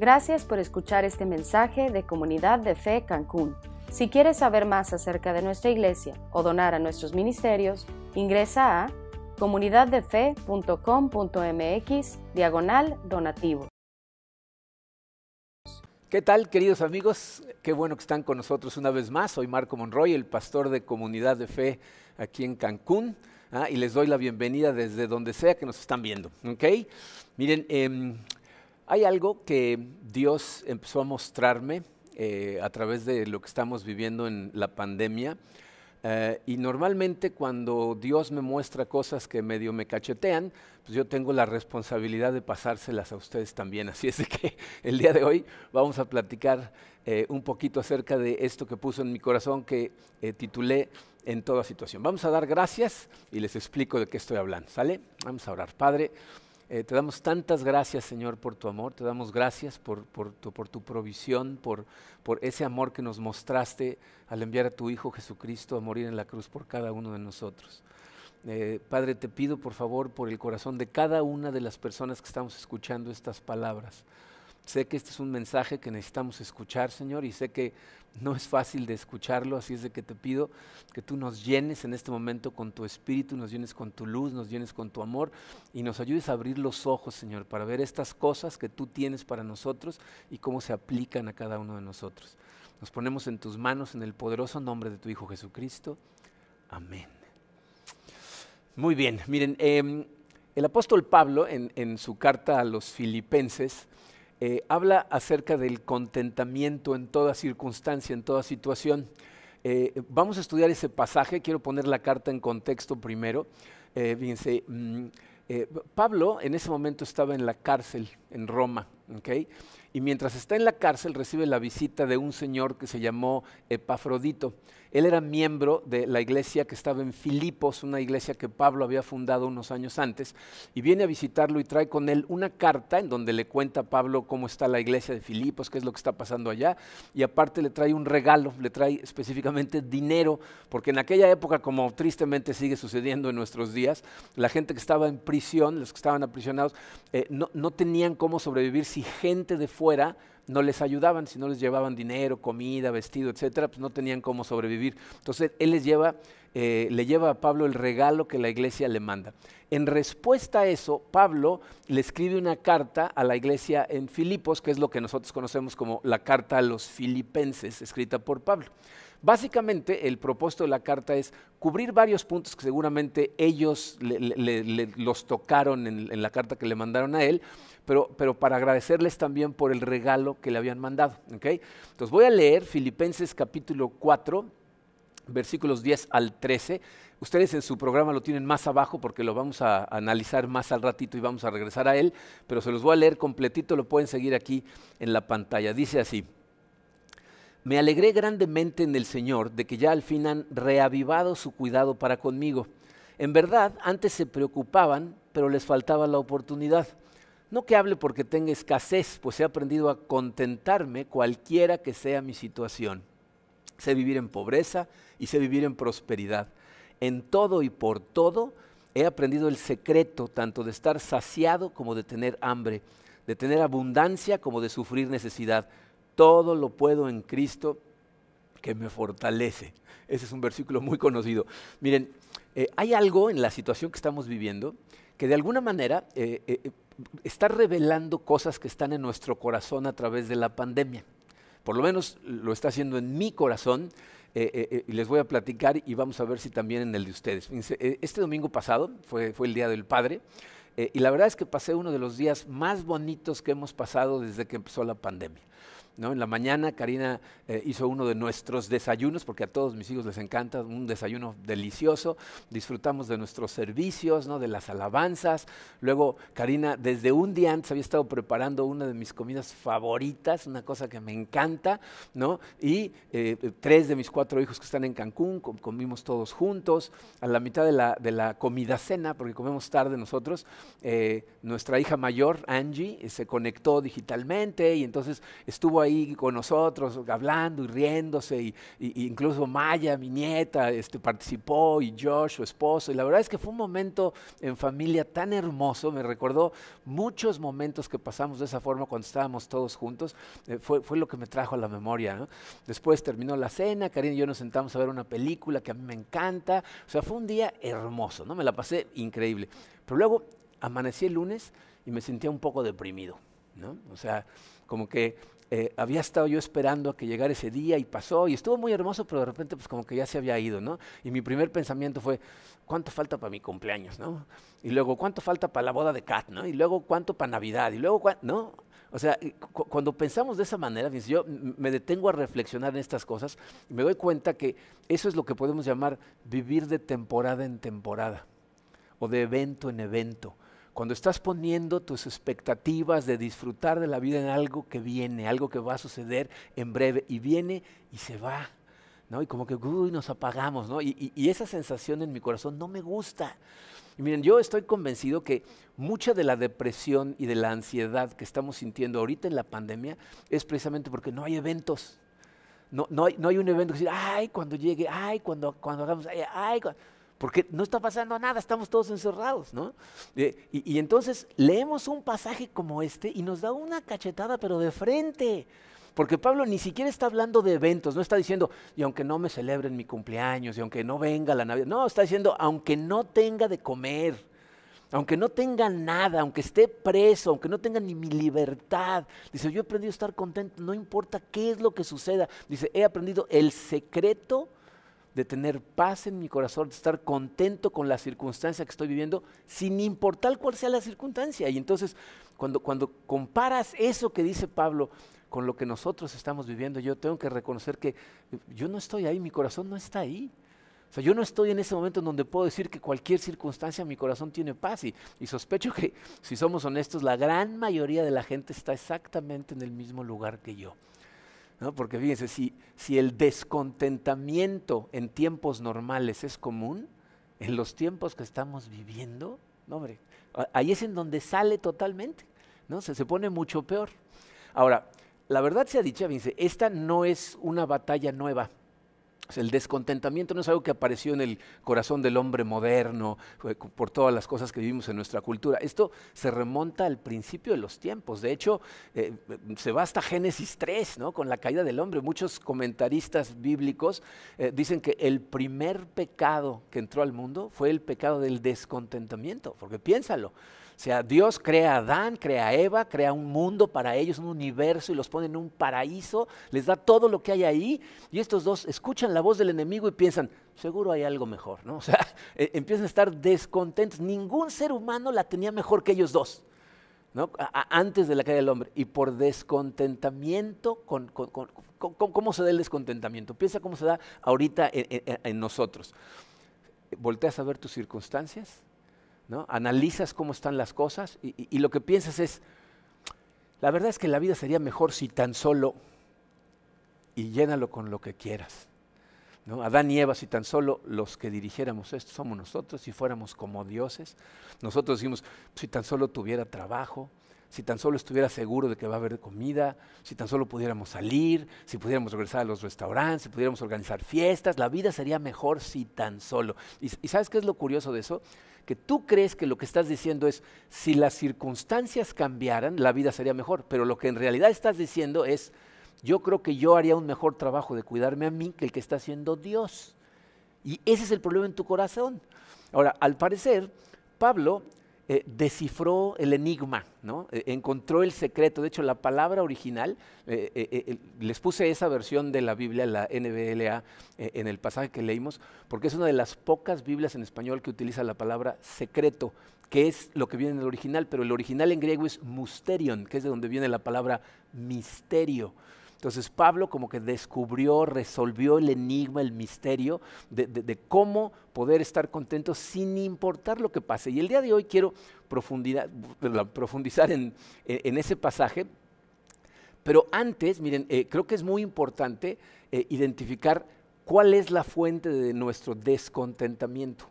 Gracias por escuchar este mensaje de Comunidad de Fe Cancún. Si quieres saber más acerca de nuestra iglesia o donar a nuestros ministerios, ingresa a comunidaddefe.com.mx diagonal donativo. ¿Qué tal, queridos amigos? Qué bueno que están con nosotros una vez más. Soy Marco Monroy, el pastor de Comunidad de Fe aquí en Cancún. ¿ah? y les doy la bienvenida desde donde sea que nos están viendo. ¿okay? Miren, eh, hay algo que Dios empezó a mostrarme eh, a través de lo que estamos viviendo en la pandemia. Eh, y normalmente cuando Dios me muestra cosas que medio me cachetean, pues yo tengo la responsabilidad de pasárselas a ustedes también. Así es que el día de hoy vamos a platicar eh, un poquito acerca de esto que puso en mi corazón que titulé En toda situación. Vamos a dar gracias y les explico de qué estoy hablando. ¿Sale? Vamos a orar. Padre. Eh, te damos tantas gracias, Señor, por tu amor, te damos gracias por, tu, por tu, provisión, por, por, ese amor que nos mostraste al enviar a tu Hijo Jesucristo a morir en la cruz por cada uno de nosotros. Eh, Padre, te pido por favor por el corazón de cada una de las personas que estamos escuchando estas palabras. Sé que este es un mensaje que necesitamos escuchar, Señor, y sé que no es fácil de escucharlo, así es de que te pido que tú nos llenes en este momento con tu espíritu, nos llenes con tu luz, nos llenes con tu amor y nos ayudes a abrir los ojos, Señor, para ver estas cosas que tú tienes para nosotros y cómo se aplican a cada uno de nosotros. Nos ponemos en tus manos en el poderoso nombre de tu Hijo Jesucristo. Amén. Muy bien, miren, em, el apóstol Pablo en su carta a los filipenses, eh, habla acerca del contentamiento en toda circunstancia, en toda situación. Eh, vamos a estudiar ese pasaje, quiero poner la carta en contexto primero. Eh, fíjense, mm, Pablo en ese momento estaba en la cárcel en Roma, y mientras está en la cárcel recibe la visita de un señor que se llamó Epafrodito. Él era miembro de la iglesia que estaba en Filipos, una iglesia que Pablo había fundado unos años antes, y viene a visitarlo y trae con él una carta en donde le cuenta a Pablo cómo está la iglesia de Filipos, qué es lo que está pasando allá, y aparte le trae un regalo, le trae específicamente dinero, porque en aquella época, como tristemente sigue sucediendo en nuestros días, la gente que estaba en prisión, los que estaban aprisionados, eh, no, no tenían cómo sobrevivir si gente de fuera no les ayudaban, si no les llevaban dinero, comida, vestido, etcétera, pues no tenían cómo sobrevivir. Entonces él les lleva, eh, le lleva a Pablo el regalo que la iglesia le manda. En respuesta a eso, Pablo le escribe una carta a la iglesia en Filipos, que es lo que nosotros conocemos como la carta a los filipenses, escrita por Pablo. Básicamente, el propósito de la carta es cubrir varios puntos que seguramente ellos los tocaron en, la carta que le mandaron a él, pero, para agradecerles también por el regalo que le habían mandado. Entonces voy a leer Filipenses capítulo 4, versículos 10 al 13. Ustedes en su programa lo tienen más abajo porque lo vamos a analizar más al ratito y vamos a regresar a él, pero se los voy a leer completito, lo pueden seguir aquí en la pantalla. Dice así. Me alegré grandemente en el Señor de que ya al fin han reavivado su cuidado para conmigo. En verdad, antes se preocupaban, pero les faltaba la oportunidad. No que hable porque tenga escasez, pues he aprendido a contentarme cualquiera que sea mi situación. Sé vivir en pobreza y sé vivir en prosperidad. En todo y por todo he aprendido el secreto tanto de estar saciado como de tener hambre, de tener abundancia como de sufrir necesidad todo lo puedo en Cristo que me fortalece. Ese es un versículo muy conocido. Miren, eh, hay algo en la situación que estamos viviendo que de alguna manera eh, eh, está revelando cosas que están en nuestro corazón a través de la pandemia. Por lo menos lo está haciendo en mi corazón y les voy a platicar y vamos a ver si también en el de ustedes. Este domingo pasado fue, fue el Día del Padre y la verdad es que pasé uno de los días más bonitos que hemos pasado desde que empezó la pandemia. En la mañana Karina eh, hizo uno de nuestros desayunos, porque a todos mis hijos les encanta un desayuno delicioso. Disfrutamos de nuestros servicios, ¿no? de las alabanzas. Luego Karina desde un día antes había estado preparando una de mis comidas favoritas, una cosa que me encanta. ¿no? Y eh, tres de mis cuatro hijos que están en Cancún, comimos todos juntos. A la mitad de la, de la comida cena, porque comemos tarde nosotros, eh, nuestra hija mayor, Angie, se conectó digitalmente y entonces estuvo ahí ahí con nosotros, hablando y riéndose, y, incluso Maya, mi nieta, este, participó, y Josh, su esposo, y la verdad es que fue un momento en familia tan hermoso, me recordó muchos momentos que pasamos de esa forma cuando estábamos todos juntos, eh, fue, fue, lo que me trajo a la memoria. Después terminó la cena, Karina y yo nos sentamos a ver una película que a mí me encanta, o sea, fue un día hermoso, ¿no? Me la pasé increíble. Pero luego amanecí el lunes y me sentía un poco deprimido, ¿no? O sea, como que eh, había estado yo esperando a que llegara ese día y pasó y estuvo muy hermoso, pero de repente pues como que ya se había ido, ¿no? Y mi primer pensamiento fue, ¿cuánto falta para mi cumpleaños, no? Y luego, ¿cuánto falta para la boda de Kat, no? Y luego, ¿cuánto para Navidad? Y luego, ¿no? O sea, cuando pensamos de esa manera, yo me detengo a reflexionar en estas cosas y me doy cuenta que eso es lo que podemos llamar vivir de temporada en temporada o de evento en evento. Cuando estás poniendo tus expectativas de disfrutar de la vida en algo que viene, algo que va a suceder en breve y viene y se va, ¿no? Y como que uy, nos apagamos, ¿no? Y, esa sensación en mi corazón no me gusta. Y miren, yo estoy convencido que mucha de la depresión y de la ansiedad que estamos sintiendo ahorita en la pandemia es precisamente porque no hay eventos. No, no, hay, no hay un evento que decir, ay, cuando llegue, ay, cuando, cuando hagamos, ay, ay porque no está pasando nada, estamos todos encerrados, ¿no? Eh, y, y, entonces leemos un pasaje como este y nos da una cachetada, pero de frente. Porque Pablo ni siquiera está hablando de eventos, no está diciendo, y aunque no me celebren mi cumpleaños, y aunque no venga la Navidad, no, está diciendo, aunque no tenga de comer, aunque no tenga nada, aunque esté preso, aunque no tenga ni mi libertad. Dice, yo he aprendido a estar contento, no importa qué es lo que suceda. Dice, he aprendido el secreto de tener paz en mi corazón, de estar contento con la circunstancia que estoy viviendo, sin importar cuál sea la circunstancia. Y entonces, cuando, cuando comparas eso que dice Pablo con lo que nosotros estamos viviendo, yo tengo que reconocer que yo no estoy ahí, mi corazón no está ahí. O sea, yo no estoy en ese momento en donde puedo decir que cualquier circunstancia mi corazón tiene paz y, sospecho que, si somos honestos, la gran mayoría de la gente está exactamente en el mismo lugar que yo. ¿No? Porque fíjense, si, si el descontentamiento en tiempos normales es común, en los tiempos que estamos viviendo, no, hombre, ahí es en donde sale totalmente, ¿no? Se, se pone mucho peor. Ahora, la verdad sea dicha, Vince, esta no es una batalla nueva. El descontentamiento no es algo que apareció en el corazón del hombre moderno por todas las cosas que vivimos en nuestra cultura. Esto se remonta al principio de los tiempos. De hecho, eh, se va hasta Génesis 3, ¿no? con la caída del hombre. Muchos comentaristas bíblicos eh, dicen que el primer pecado que entró al mundo fue el pecado del descontentamiento, porque piénsalo. O sea, Dios crea a Adán, crea a Eva, crea un mundo para ellos, un universo y los pone en un paraíso, les da todo lo que hay ahí y estos dos escuchan la voz del enemigo y piensan, seguro hay algo mejor, ¿no? O sea, e, empiezan a estar descontentos. Ningún ser humano la tenía mejor que ellos dos. ¿no? antes de la caída del hombre, y por descontentamiento, con, ¿cómo se da el descontentamiento? Piensa cómo se da ahorita en, en nosotros. ¿Volteas a ver tus circunstancias? Analizas cómo están las cosas y, lo que piensas es, la verdad es que la vida sería mejor si tan solo, y llénalo con lo que quieras. ¿no? Adán y Eva, si tan solo los que dirigiéramos esto somos nosotros, si fuéramos como dioses, nosotros decimos, si tan solo tuviera trabajo, si tan solo estuviera seguro de que va a haber comida, si tan solo pudiéramos salir, si pudiéramos regresar a los restaurantes, si pudiéramos organizar fiestas, la vida sería mejor si tan solo. y sabes qué es lo curioso de eso? que tú crees que lo que estás diciendo es, si las circunstancias cambiaran, la vida sería mejor, pero lo que en realidad estás diciendo es, yo creo que yo haría un mejor trabajo de cuidarme a mí que el que está haciendo Dios. Y ese es el problema en tu corazón. Ahora, al parecer, Pablo eh, descifró el enigma, ¿no? Eh, encontró el secreto. De hecho, la palabra original, eh, les puse esa versión de la Biblia, la NBLA, en el pasaje que leímos, porque es una de las pocas Biblias en español que utiliza la palabra secreto, que es lo que viene en el original, pero el original en griego es musterion, que es de donde viene la palabra misterio. Entonces Pablo como que descubrió, resolvió el enigma, el misterio de, cómo poder estar contento sin importar lo que pase. Y el día de hoy quiero profundizar en, ese pasaje, pero antes, miren, eh, creo que es muy importante eh, identificar cuál es la fuente de nuestro descontentamiento,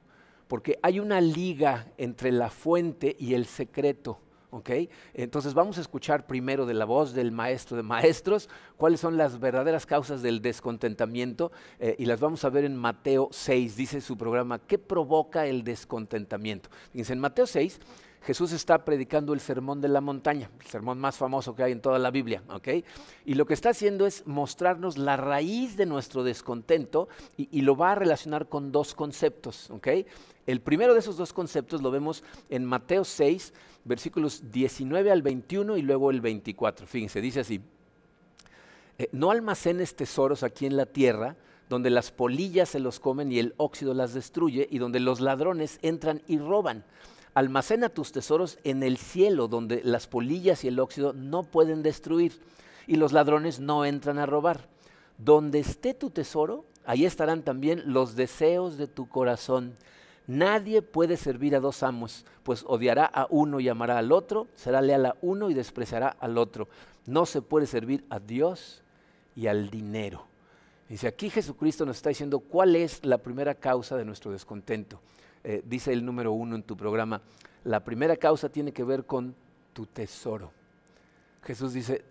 porque hay una liga entre la fuente y el secreto. ¿Ok? Entonces vamos a escuchar primero de la voz del maestro de maestros cuáles son las verdaderas causas del descontentamiento eh, y las vamos a ver en Mateo 6, dice su programa, ¿qué provoca el descontentamiento? Fíjense, en Mateo 6 Jesús está predicando el sermón de la montaña, el sermón más famoso que hay en toda la Biblia, ¿ok? Y lo que está haciendo es mostrarnos la raíz de nuestro descontento y, lo va a relacionar con dos conceptos, ¿ok? El primero de esos dos conceptos lo vemos en Mateo 6, versículos 19 al 21 y luego el 24. Fíjense, dice así, eh, no almacenes tesoros aquí en la tierra, donde las polillas se los comen y el óxido las destruye, y donde los ladrones entran y roban. Almacena tus tesoros en el cielo, donde las polillas y el óxido no pueden destruir, y los ladrones no entran a robar. Donde esté tu tesoro, ahí estarán también los deseos de tu corazón. Nadie puede servir a dos amos, pues odiará a uno y amará al otro, será leal a uno y despreciará al otro. No se puede servir a Dios y al dinero. Dice, aquí Jesucristo nos está diciendo cuál es la primera causa de nuestro descontento. Eh, dice el número uno en tu programa, la primera causa tiene que ver con tu tesoro. Jesús dice,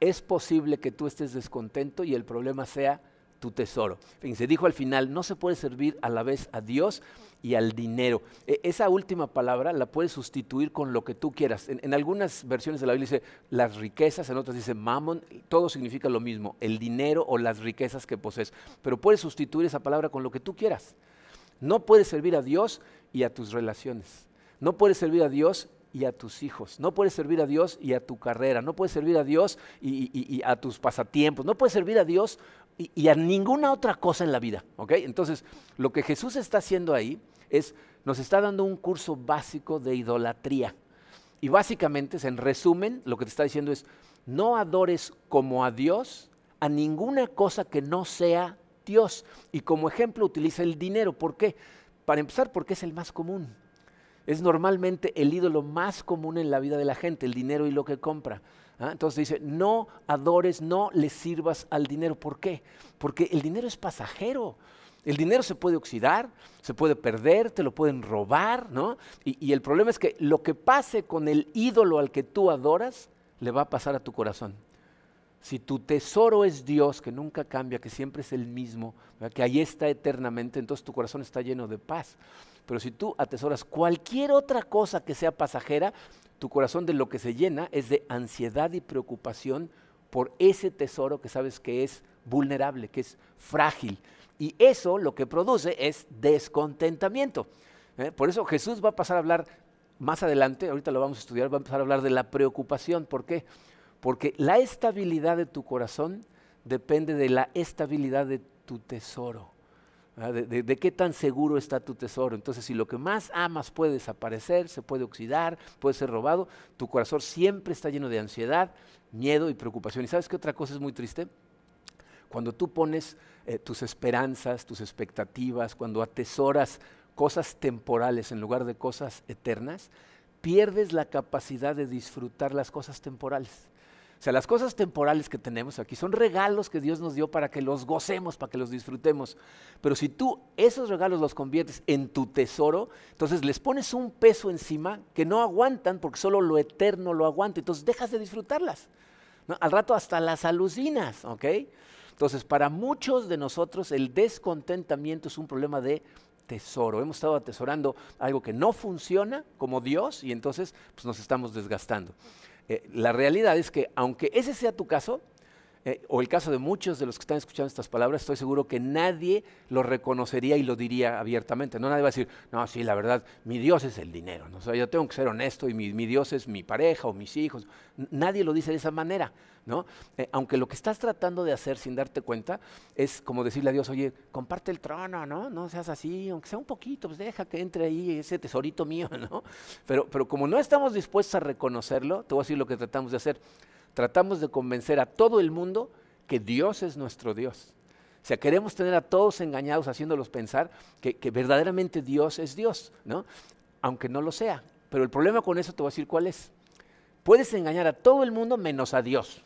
es posible que tú estés descontento y el problema sea tu tesoro. Fíjense, dijo al final, no se puede servir a la vez a Dios y al dinero. E, esa última palabra la puedes sustituir con lo que tú quieras. En, algunas versiones de la Biblia dice las riquezas, en otras dice mammon, todo significa lo mismo, el dinero o las riquezas que posees. Pero puedes sustituir esa palabra con lo que tú quieras. No puedes servir a Dios y a tus relaciones. No puedes servir a Dios y a tus hijos. No puedes servir a Dios y a tu carrera. No puedes servir a Dios y, a tus pasatiempos. No puedes servir a Dios y, a ninguna otra cosa en la vida. Entonces, lo que Jesús está haciendo ahí es, nos está dando un curso básico de idolatría. Y básicamente, en resumen, lo que te está diciendo es, no adores como a Dios a ninguna cosa que no sea Dios. Y como ejemplo utiliza el dinero. ¿Por qué? Para empezar, porque es el más común. Es normalmente el ídolo más común en la vida de la gente, el dinero y lo que compra. ¿ah? Entonces dice, no adores, no le sirvas al dinero. ¿Por qué? Porque el dinero es pasajero. El dinero se puede oxidar, se puede perder, te lo pueden robar, ¿no? Y, y, el problema es que lo que pase con el ídolo al que tú adoras, le va a pasar a tu corazón. Si tu tesoro es Dios, que nunca cambia, que siempre es el mismo, que ahí está eternamente, entonces tu corazón está lleno de paz. Pero si tú atesoras cualquier otra cosa que sea pasajera, tu corazón de lo que se llena es de ansiedad y preocupación por ese tesoro que sabes que es vulnerable, que es frágil. Y eso lo que produce es descontentamiento. ¿eh? Por eso Jesús va a pasar a hablar más adelante, ahorita lo vamos a estudiar, va a empezar a hablar de la preocupación. ¿Por qué? Porque la estabilidad de tu corazón depende de la estabilidad de tu tesoro. De, qué tan seguro está tu tesoro. Entonces, si lo que más amas puede desaparecer, se puede oxidar, puede ser robado, tu corazón siempre está lleno de ansiedad, miedo y preocupación. ¿Y sabes qué otra cosa es muy triste? Cuando tú pones eh, tus esperanzas, tus expectativas, cuando atesoras cosas temporales en lugar de cosas eternas, pierdes la capacidad de disfrutar las cosas temporales. Sea, las cosas temporales que tenemos aquí son regalos que Dios nos dio para que los gocemos, para que los disfrutemos. Pero si tú esos regalos los conviertes en tu tesoro, entonces les pones un peso encima que no aguantan porque solo lo eterno lo aguanta. Entonces dejas de disfrutarlas. Al rato hasta las alucinas, ¿ok? Entonces, para muchos de nosotros el descontentamiento es un problema de tesoro. Hemos estado atesorando algo que no funciona como Dios y entonces pues, nos estamos desgastando. Eh, la realidad es que aunque ese sea tu caso, eh, o el caso de muchos de los que están escuchando estas palabras, estoy seguro que nadie lo reconocería y lo diría abiertamente. No nadie va a decir, no, sí, la verdad, mi Dios es el dinero. ¿no? O yo tengo que ser honesto y mi, Dios es mi pareja o mis hijos. nadie lo dice de esa manera. ¿no? Eh, aunque lo que estás tratando de hacer sin darte cuenta es como decirle a Dios, oye, comparte el trono, ¿no? No seas así, aunque sea un poquito, pues deja que entre ahí ese tesorito mío, ¿no? Pero, pero como no estamos dispuestos a reconocerlo, te voy a decir lo que tratamos de hacer tratamos de convencer a todo el mundo que Dios es nuestro Dios. O sea, queremos tener a todos engañados haciéndolos pensar que, verdaderamente Dios es Dios, ¿no? Aunque no lo sea. Pero el problema con eso te voy a decir cuál es. Puedes engañar a todo el mundo menos a Dios.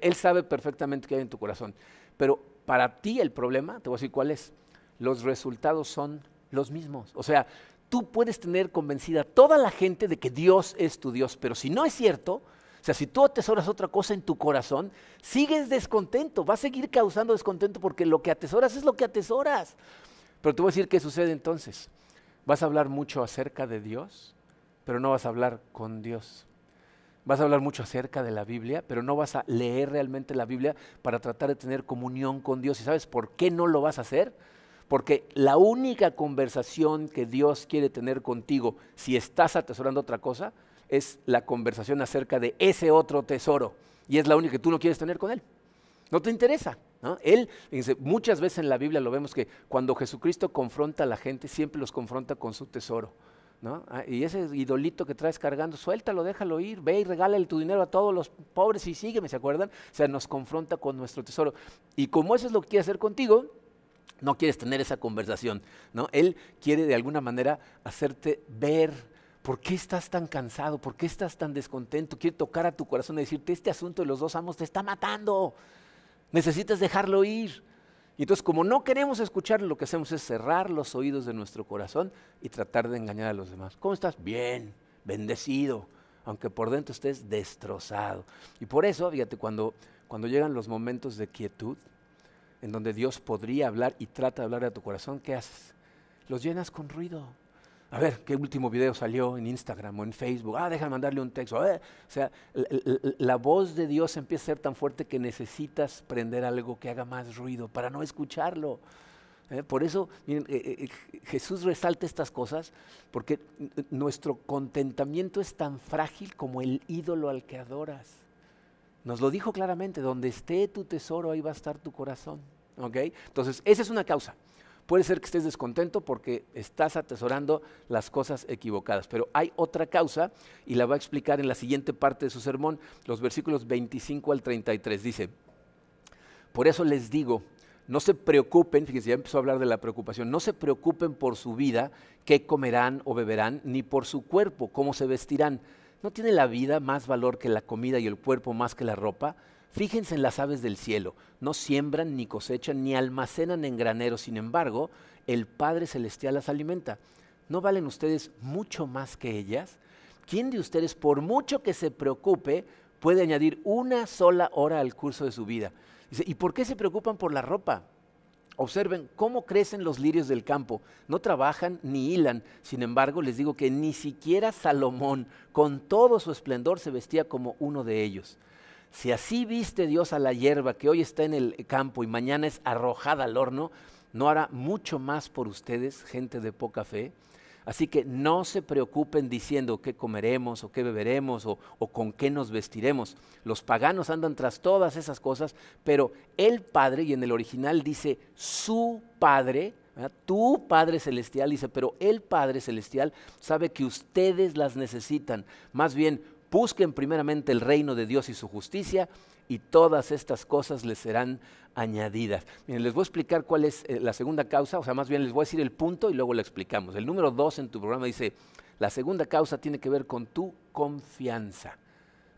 Él sabe perfectamente qué hay en tu corazón. Pero para ti el problema, te voy a decir cuál es. Los resultados son los mismos. O sea, tú puedes tener convencida a toda la gente de que Dios es tu Dios, pero si no es cierto, o sea, si tú atesoras otra cosa en tu corazón, sigues descontento, vas a seguir causando descontento porque lo que atesoras es lo que atesoras. Pero te voy a decir qué sucede entonces. Vas a hablar mucho acerca de Dios, pero no vas a hablar con Dios. Vas a hablar mucho acerca de la Biblia, pero no vas a leer realmente la Biblia para tratar de tener comunión con Dios. ¿Y sabes por qué no lo vas a hacer? Porque la única conversación que Dios quiere tener contigo, si estás atesorando otra cosa, es la conversación acerca de ese otro tesoro. Y es la única que tú no quieres tener con Él. No te interesa. Él, muchas veces en la Biblia lo vemos que cuando Jesucristo confronta a la gente, siempre los confronta con su tesoro. Ah, y ese idolito que traes cargando, suéltalo, déjalo ir, ve y regálale tu dinero a todos los pobres y sígueme, ¿se acuerdan? O sea, nos confronta con nuestro tesoro. Y como eso es lo que quiere hacer contigo, no quieres tener esa conversación, ¿no? Él quiere de alguna manera hacerte ver por qué estás tan cansado, por qué estás tan descontento, quiere tocar a tu corazón y decirte, este asunto de los dos amos te está matando, necesitas dejarlo ir. Y entonces como no queremos escuchar, lo que hacemos es cerrar los oídos de nuestro corazón y tratar de engañar a los demás. ¿Cómo estás? Bien, bendecido, aunque por dentro estés destrozado. Y por eso, fíjate, cuando, cuando llegan los momentos de quietud, en donde Dios podría hablar y trata de hablar a tu corazón, ¿qué haces? Los llenas con ruido a ver, ¿qué último video salió en Instagram o en Facebook? Ah, déjame mandarle un texto. o sea, la, voz de Dios empieza a ser tan fuerte que necesitas prender algo que haga más ruido para no escucharlo. ¿eh? Por eso, miren, eh, eh, Jesús resalta estas cosas porque nuestro contentamiento es tan frágil como el ídolo al que adoras. Nos lo dijo claramente, donde esté tu tesoro, ahí va a estar tu corazón. Entonces, esa es una causa. Puede ser que estés descontento porque estás atesorando las cosas equivocadas, pero hay otra causa y la va a explicar en la siguiente parte de su sermón, los versículos 25 al 33. Dice, por eso les digo, no se preocupen, fíjense, ya empezó a hablar de la preocupación, no se preocupen por su vida, qué comerán o beberán, ni por su cuerpo, cómo se vestirán. ¿No tiene la vida más valor que la comida y el cuerpo más que la ropa? Fíjense en las aves del cielo, no siembran, ni cosechan, ni almacenan en graneros, sin embargo, el Padre Celestial las alimenta. ¿No valen ustedes mucho más que ellas? ¿Quién de ustedes, por mucho que se preocupe, puede añadir una sola hora al curso de su vida? ¿y por qué se preocupan por la ropa? Observen cómo crecen los lirios del campo. No trabajan ni hilan. Sin embargo, les digo que ni siquiera Salomón, con todo su esplendor, se vestía como uno de ellos. Si así viste Dios a la hierba que hoy está en el campo y mañana es arrojada al horno, ¿no hará mucho más por ustedes, gente de poca fe? Así que no se preocupen diciendo qué comeremos o qué beberemos o, con qué nos vestiremos. Los paganos andan tras todas esas cosas, pero el Padre, y en el original dice su Padre, tu Padre Celestial dice, pero el Padre Celestial sabe que ustedes las necesitan. Más bien, Busquen primeramente el reino de Dios y su justicia y todas estas cosas les serán añadidas. Miren, les voy a explicar cuál es eh, la segunda causa, o sea, más bien les voy a decir el punto y luego lo explicamos. El número dos en tu programa dice, la segunda causa tiene que ver con tu confianza.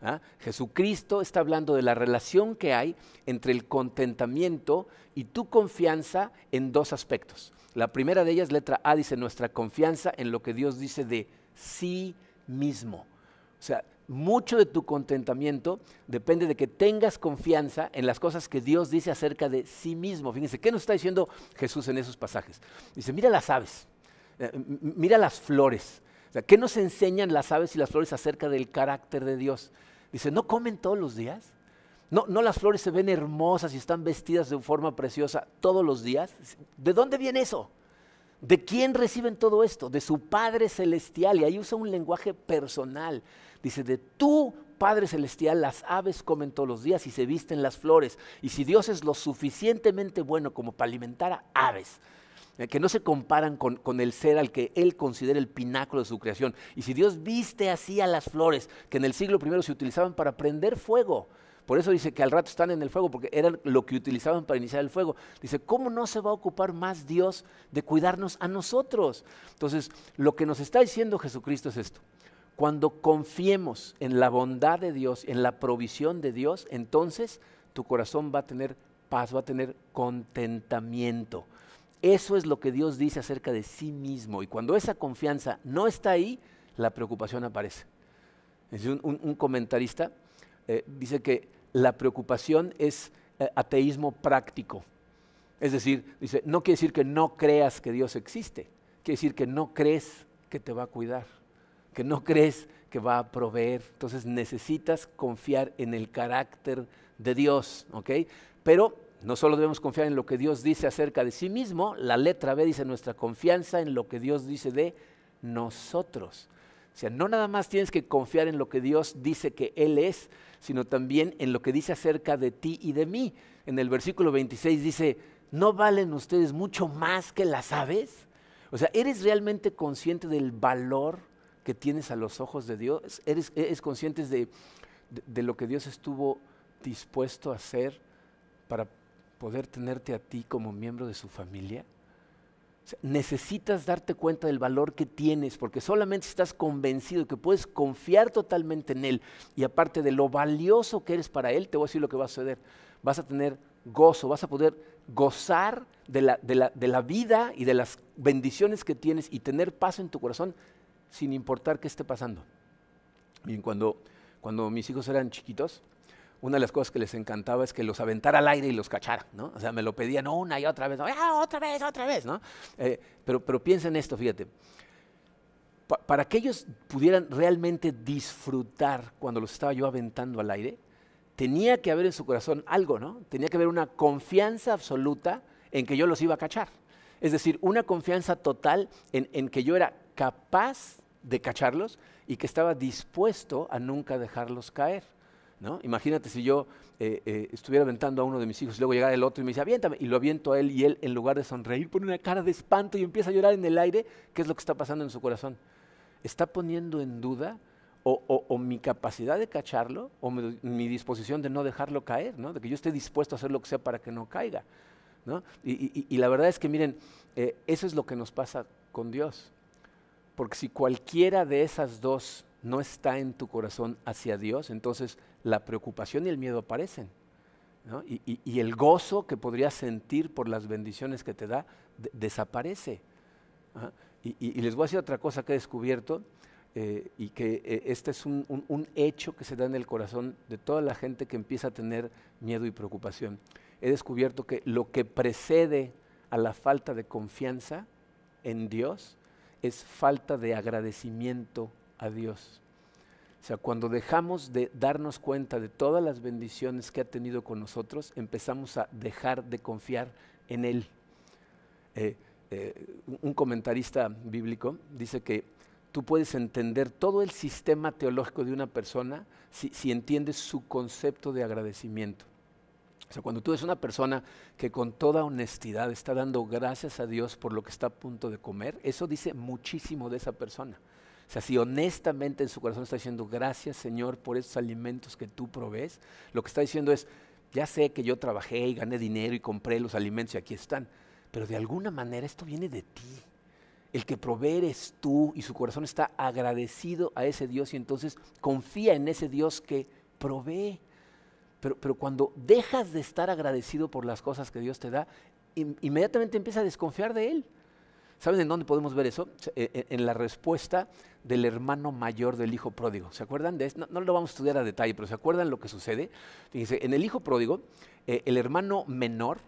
¿ah? Jesucristo está hablando de la relación que hay entre el contentamiento y tu confianza en dos aspectos. La primera de ellas, letra A, dice nuestra confianza en lo que Dios dice de sí mismo. O sea, mucho de tu contentamiento depende de que tengas confianza en las cosas que Dios dice acerca de sí mismo. Fíjense, ¿qué nos está diciendo Jesús en esos pasajes? Dice, mira las aves, eh, mira las flores. ¿Qué nos enseñan las aves y las flores acerca del carácter de Dios? Dice, ¿no comen todos los días? ¿No, ¿No las flores se ven hermosas y están vestidas de forma preciosa todos los días? ¿De dónde viene eso? ¿De quién reciben todo esto? De su Padre Celestial. Y ahí usa un lenguaje personal. Dice, de tu Padre Celestial las aves comen todos los días y se visten las flores. Y si Dios es lo suficientemente bueno como para alimentar a aves, eh, que no se comparan con, con, el ser al que Él considera el pináculo de su creación. Y si Dios viste así a las flores, que en el siglo I se utilizaban para prender fuego, por eso dice que al rato están en el fuego, porque era lo que utilizaban para iniciar el fuego. Dice, ¿cómo no se va a ocupar más Dios de cuidarnos a nosotros? Entonces, lo que nos está diciendo Jesucristo es esto. Cuando confiemos en la bondad de Dios, en la provisión de Dios, entonces tu corazón va a tener paz, va a tener contentamiento. Eso es lo que Dios dice acerca de sí mismo. Y cuando esa confianza no está ahí, la preocupación aparece. un, comentarista eh, dice que la preocupación es eh, ateísmo práctico. Es decir, no quiere decir que no creas que Dios existe, quiere decir que no crees que te va a cuidar, que no crees que va a proveer. Entonces necesitas confiar en el carácter de Dios, ¿ok? Pero no solo debemos confiar en lo que Dios dice acerca de sí mismo, la letra B dice nuestra confianza en lo que Dios dice de nosotros. O sea, no nada más tienes que confiar en lo que Dios dice que Él es, sino también en lo que dice acerca de ti y de mí. En el versículo 26 dice, ¿no valen ustedes mucho más que las aves? O sea, ¿eres realmente consciente del valor que tienes a los ojos de Dios? ¿Eres, consciente de, de lo que Dios estuvo dispuesto a hacer para poder tenerte a ti como miembro de su familia? necesitas darte cuenta del valor que tienes, porque solamente estás convencido de que puedes confiar totalmente en Él y aparte de lo valioso que eres para Él, te voy a decir lo que va a suceder. Vas a tener gozo, vas a poder gozar de la, de la vida y de las bendiciones que tienes y tener paz en tu corazón sin importar qué esté pasando. Bien, cuando, mis hijos eran chiquitos, una de las cosas que les encantaba es que los aventara al aire y los cachara, ¿no? O sea, me lo pedían una y otra vez, ah, otra vez, otra vez, ¿no? Eh, pero, pero piensa en esto, fíjate. para que ellos pudieran realmente disfrutar cuando los estaba yo aventando al aire, tenía que haber en su corazón algo, ¿no? Tenía que haber una confianza absoluta en que yo los iba a cachar. Es decir, una confianza total en que yo era capaz de cacharlos y que estaba dispuesto a nunca dejarlos caer. Imagínate si yo eh, eh, estuviera aventando a uno de mis hijos y luego llegara el otro y me dice, aviéntame, y lo aviento a él y él en lugar de sonreír pone una cara de espanto y empieza a llorar en el aire, ¿qué es lo que está pasando en su corazón? ¿Está poniendo en duda o, mi capacidad de cacharlo o mi, disposición de no dejarlo caer, ¿no? de que yo esté dispuesto a hacer lo que sea para que no caiga? Y, la verdad es que miren, eh, eso es lo que nos pasa con Dios. Porque si cualquiera de esas dos no está en tu corazón hacia Dios, entonces la preocupación y el miedo aparecen. Y, el gozo que podrías sentir por las bendiciones que te da desaparece. Y, les voy a decir otra cosa que he descubierto, eh, y que eh, este es un, un, hecho que se da en el corazón de toda la gente que empieza a tener miedo y preocupación. He descubierto que lo que precede a la falta de confianza en Dios es falta de agradecimiento a Dios. O sea, cuando dejamos de darnos cuenta de todas las bendiciones que ha tenido con nosotros, empezamos a dejar de confiar en Él. Eh, eh, un comentarista bíblico dice que tú puedes entender todo el sistema teológico de una persona si, si entiendes su concepto de agradecimiento. O sea, cuando tú eres una persona que con toda honestidad está dando gracias a Dios por lo que está a punto de comer, eso dice muchísimo de esa persona. O sea, si honestamente en su corazón está diciendo, gracias Señor por esos alimentos que tú provees, lo que está diciendo es, ya sé que yo trabajé y gané dinero y compré los alimentos y aquí están, pero de alguna manera esto viene de ti. El que provee eres tú y su corazón está agradecido a ese Dios y entonces confía en ese Dios que provee. Pero, pero cuando dejas de estar agradecido por las cosas que Dios te da, inmediatamente empieza a desconfiar de Él. ¿Saben en dónde podemos ver eso? E, e, en la respuesta del hermano mayor del hijo pródigo. ¿Se acuerdan de esto? No, lo vamos a estudiar a detalle, pero ¿se acuerdan lo que sucede? Fíjense, en el hijo pródigo, eh, el hermano menor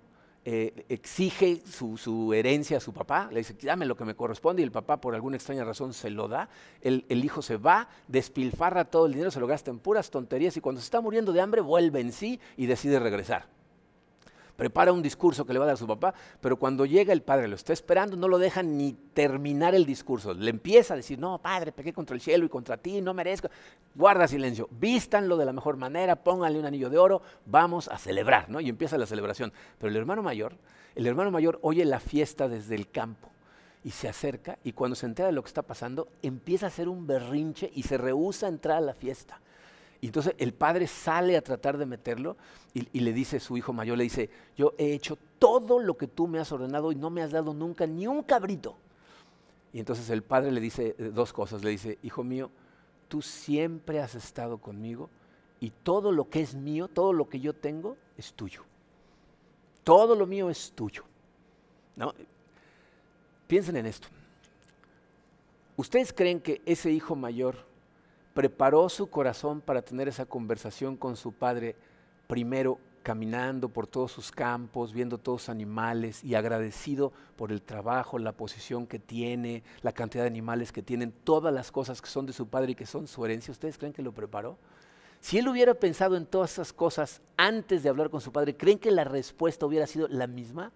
eh, exige su, herencia a su papá, le dice, dame lo que me corresponde, y el papá por alguna extraña razón se lo da. El, el hijo se va, despilfarra todo el dinero, se lo gasta en puras tonterías, y cuando se está muriendo de hambre, vuelve en sí y decide regresar prepara un discurso que le va a dar su papá, pero cuando llega el padre, lo está esperando, no lo deja ni terminar el discurso. Le empieza a decir, no, padre, pequé contra el cielo y contra ti, no merezco. Guarda silencio, vístanlo de la mejor manera, pónganle un anillo de oro, vamos a celebrar, ¿no? Y empieza la celebración. Pero el hermano mayor, el hermano mayor oye la fiesta desde el campo y se acerca y cuando se entera de lo que está pasando, empieza a hacer un berrinche y se rehúsa a entrar a la fiesta. Y entonces el padre sale a tratar de meterlo y, le dice a su hijo mayor, le dice, yo he hecho todo lo que tú me has ordenado y no me has dado nunca ni un cabrito. Y entonces el padre le dice eh, dos cosas, le dice, hijo mío, tú siempre has estado conmigo y todo lo que es mío, todo lo que yo tengo es tuyo. Todo lo mío es tuyo. ¿No? Piensen en esto. ¿Ustedes creen que ese hijo mayor preparó su corazón para tener esa conversación con su padre primero caminando por todos sus campos, viendo todos los animales y agradecido por el trabajo, la posición que tiene, la cantidad de animales que tienen, todas las cosas que son de su padre y que son su herencia. ¿Ustedes creen que lo preparó? Si él hubiera pensado en todas esas cosas antes de hablar con su padre, ¿creen que la respuesta hubiera sido la misma?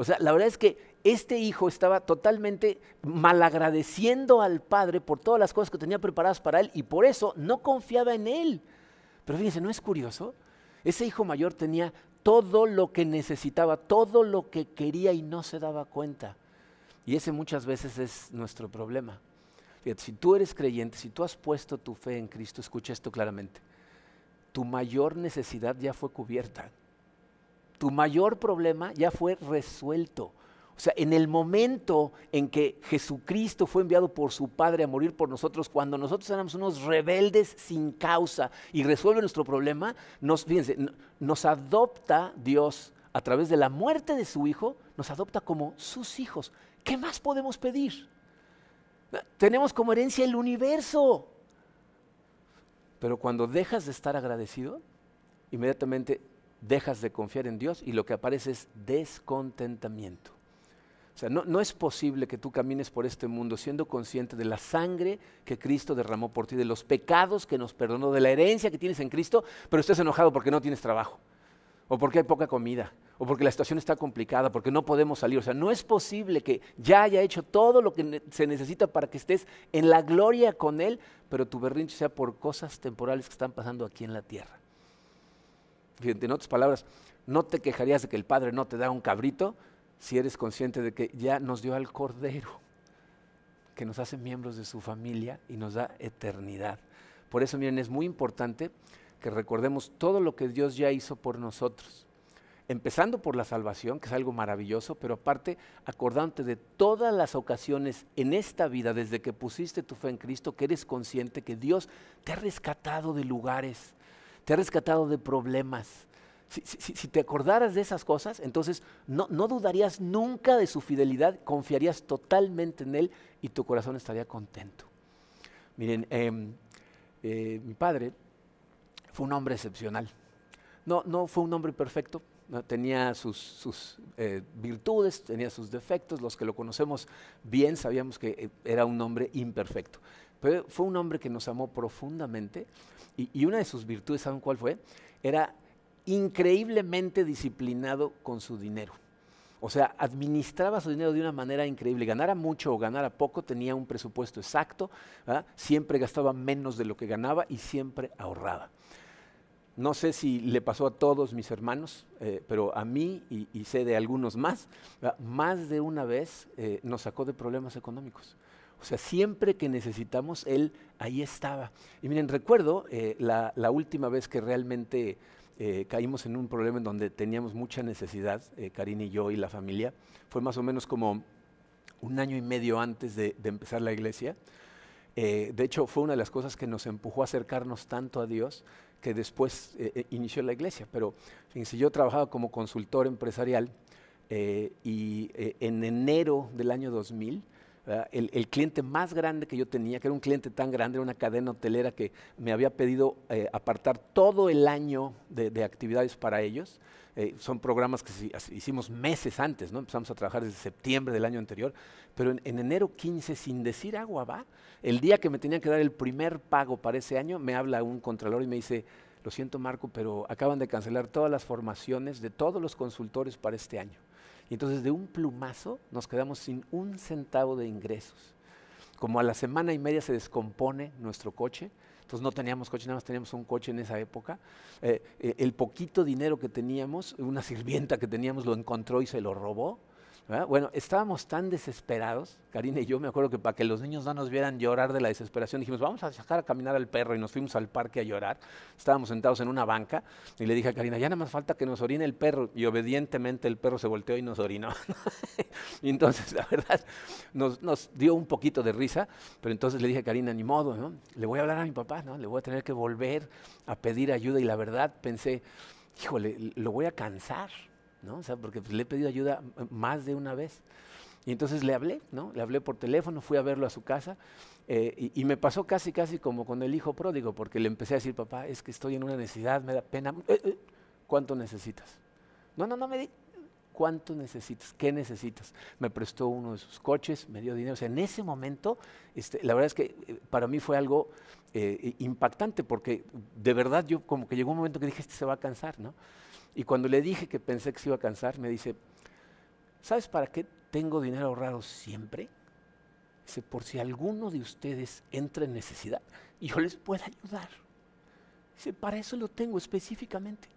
O sea, la verdad es que este hijo estaba totalmente malagradeciendo al padre por todas las cosas que tenía preparadas para él y por eso no confiaba en él. Pero fíjense, ¿no es curioso? Ese hijo mayor tenía todo lo que necesitaba, todo lo que quería y no se daba cuenta. Y ese muchas veces es nuestro problema. Si tú eres creyente, si tú has puesto tu fe en Cristo, escucha esto claramente. Tu mayor necesidad ya fue cubierta. Tu mayor problema ya fue resuelto. O sea, en el momento en que Jesucristo fue enviado por su Padre a morir por nosotros, cuando nosotros éramos unos rebeldes sin causa y resuelve nuestro problema, nos, fíjense, nos adopta Dios a través de la muerte de su Hijo, nos adopta como sus hijos. ¿Qué más podemos pedir? Tenemos como herencia el universo. Pero cuando dejas de estar agradecido, inmediatamente dejas de confiar en Dios y lo que aparece es descontentamiento. O sea, no, es posible que tú camines por este mundo siendo consciente de la sangre que Cristo derramó por ti, de los pecados que nos perdonó, de la herencia que tienes en Cristo, pero estés enojado porque no tienes trabajo, o porque hay poca comida, o porque la situación está complicada, porque no podemos salir. O sea, no es posible que ya haya hecho todo lo que se necesita para que estés en la gloria con Él, pero tu berrinche sea por cosas temporales que están pasando aquí en la tierra. En otras palabras, no te quejarías de que el Padre no te da un cabrito, si eres consciente de que ya nos dio al Cordero, que nos hace miembros de su familia y nos da eternidad. Por eso, miren, es muy importante que recordemos todo lo que Dios ya hizo por nosotros. Empezando por la salvación, que es algo maravilloso, pero aparte acordándote de todas las ocasiones en esta vida, desde que pusiste tu fe en Cristo, que eres consciente que Dios te ha rescatado de lugares, te ha rescatado de problemas, si, te acordaras de esas cosas, entonces no, dudarías nunca de su fidelidad, confiarías totalmente en Él y tu corazón estaría contento. Miren, em, eh, mi padre fue un hombre excepcional. No, no fue un hombre perfecto, tenía sus, eh, virtudes, tenía sus defectos, los que lo conocemos bien sabíamos que eh, era un hombre imperfecto. Pero fue un hombre que nos amó profundamente y una de sus virtudes, ¿saben cuál fue? Era increíblemente disciplinado con su dinero. O sea, administraba su dinero de una manera increíble. Ganara mucho o ganara poco, tenía un presupuesto exacto, siempre gastaba menos de lo que ganaba y siempre ahorraba. No sé si le pasó a todos mis hermanos, eh, pero a mí y, sé de algunos más, más de una vez eh, nos sacó de problemas económicos. O sea, siempre que necesitamos, él ahí estaba. Y miren, recuerdo eh, la, última vez que realmente caímos en un problema en donde teníamos mucha necesidad, Karina y yo y la familia. Fue más o menos como un año y medio antes de, empezar la iglesia. De hecho, fue una de las cosas que nos empujó a acercarnos tanto a Dios que después inició la iglesia. Pero fíjense, yo trabajaba como consultor empresarial y en enero del año 2000 el, cliente más grande que yo tenía, que era un cliente tan grande, era una cadena hotelera que me había pedido eh, apartar todo el año de, actividades para ellos. Eh, son programas que hicimos meses antes, ¿no? empezamos a trabajar desde septiembre del año anterior, pero en, enero 15, sin decir agua va, el día que me tenían que dar el primer pago para ese año, me habla un contralor y me dice, lo siento Marco, pero acaban de cancelar todas las formaciones de todos los consultores para este año. Y entonces de un plumazo nos quedamos sin un centavo de ingresos. Como a la semana y media se descompone nuestro coche, entonces no teníamos coche, nada más teníamos un coche en esa época. Eh, eh, el poquito dinero que teníamos, una sirvienta que teníamos lo encontró y se lo robó. Bueno, estábamos tan desesperados, Karina y yo, me acuerdo que para que los niños no nos vieran llorar de la desesperación, dijimos, vamos a sacar a caminar al perro y nos fuimos al parque a llorar. Estábamos sentados en una banca y le dije a Karina, ya nada más falta que nos orine el perro. Y obedientemente el perro se volteó y nos orinó. y entonces, la verdad, nos, dio un poquito de risa, pero entonces le dije a Karina, ni modo, ¿no? Le voy a hablar a mi papá, ¿no? Le voy a tener que volver a pedir ayuda y la verdad pensé, híjole, lo voy a cansar. ¿No? O sea, porque pues, le he pedido ayuda más de una vez. Y entonces le hablé, ¿no? Le hablé por teléfono, fui a verlo a su casa eh, y, me pasó casi, casi como con el hijo pródigo, porque le empecé a decir, papá, es que estoy en una necesidad, me da pena. Eh, eh, ¿Cuánto necesitas? No, no, no me di. ¿Cuánto necesitas? ¿Qué necesitas? Me prestó uno de sus coches, me dio dinero. O sea, en ese momento, este, la verdad es que para mí fue algo impactante, porque de verdad yo como que llegó un momento que dije, este se va a cansar, ¿no? Y cuando le dije que pensé que se iba a cansar, me dice, ¿sabes para qué tengo dinero ahorrado siempre? Dice, por si alguno de ustedes entra en necesidad, yo les pueda ayudar. Dice, para eso lo tengo específicamente.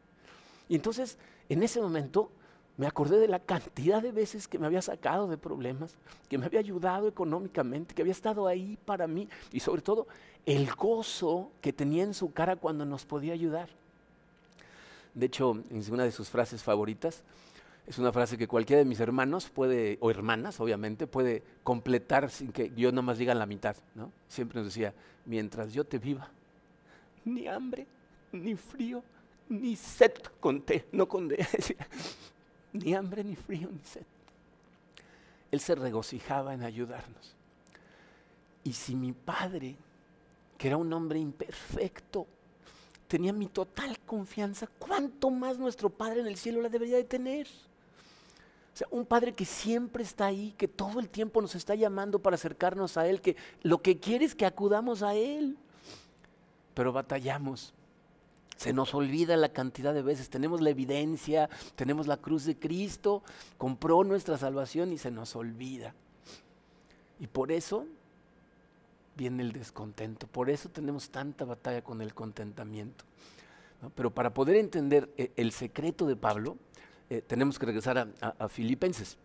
Y entonces, en ese momento, me acordé de la cantidad de veces que me había sacado de problemas, que me había ayudado económicamente, que había estado ahí para mí y sobre todo el gozo que tenía en su cara cuando nos podía ayudar. De hecho, en una de sus frases favoritas, es una frase que cualquiera de mis hermanos puede, o hermanas obviamente, puede completar sin que yo nomás diga la mitad. ¿no? Siempre nos decía, mientras yo te viva, ni hambre, ni frío, ni sed conté, no conté, ni hambre, ni frío, ni sed. Él se regocijaba en ayudarnos. Y si mi padre, que era un hombre imperfecto, tenía mi total confianza, ¿cuánto más nuestro Padre en el cielo la debería de tener? O sea, un Padre que siempre está ahí, que todo el tiempo nos está llamando para acercarnos a Él, que lo que quiere es que acudamos a Él. Pero batallamos. Se nos olvida la cantidad de veces. Tenemos la evidencia, tenemos la cruz de Cristo, compró nuestra salvación y se nos olvida. Y por eso viene el descontento. Por eso tenemos tanta batalla con el contentamiento. Pero para poder entender eh, el secreto de Pablo, eh, tenemos que regresar a, Filipenses.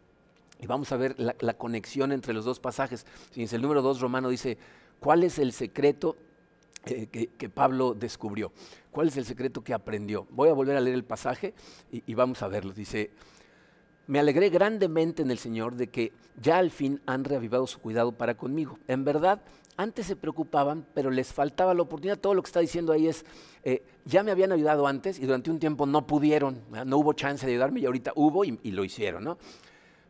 Y vamos a ver la, conexión entre los dos pasajes. Fíjense, el número 2 romano dice, ¿cuál es el secreto eh, que, Pablo descubrió? ¿Cuál es el secreto que aprendió? Voy a volver a leer el pasaje y, y vamos a verlo. Dice, me alegré grandemente en el Señor de que ya al fin han reavivado su cuidado para conmigo. En verdad, antes se preocupaban, pero les faltaba la oportunidad. Todo lo que está diciendo ahí es, eh, ya me habían ayudado antes y durante un tiempo no pudieron, no hubo chance de ayudarme y ahorita hubo y, lo hicieron, ¿no?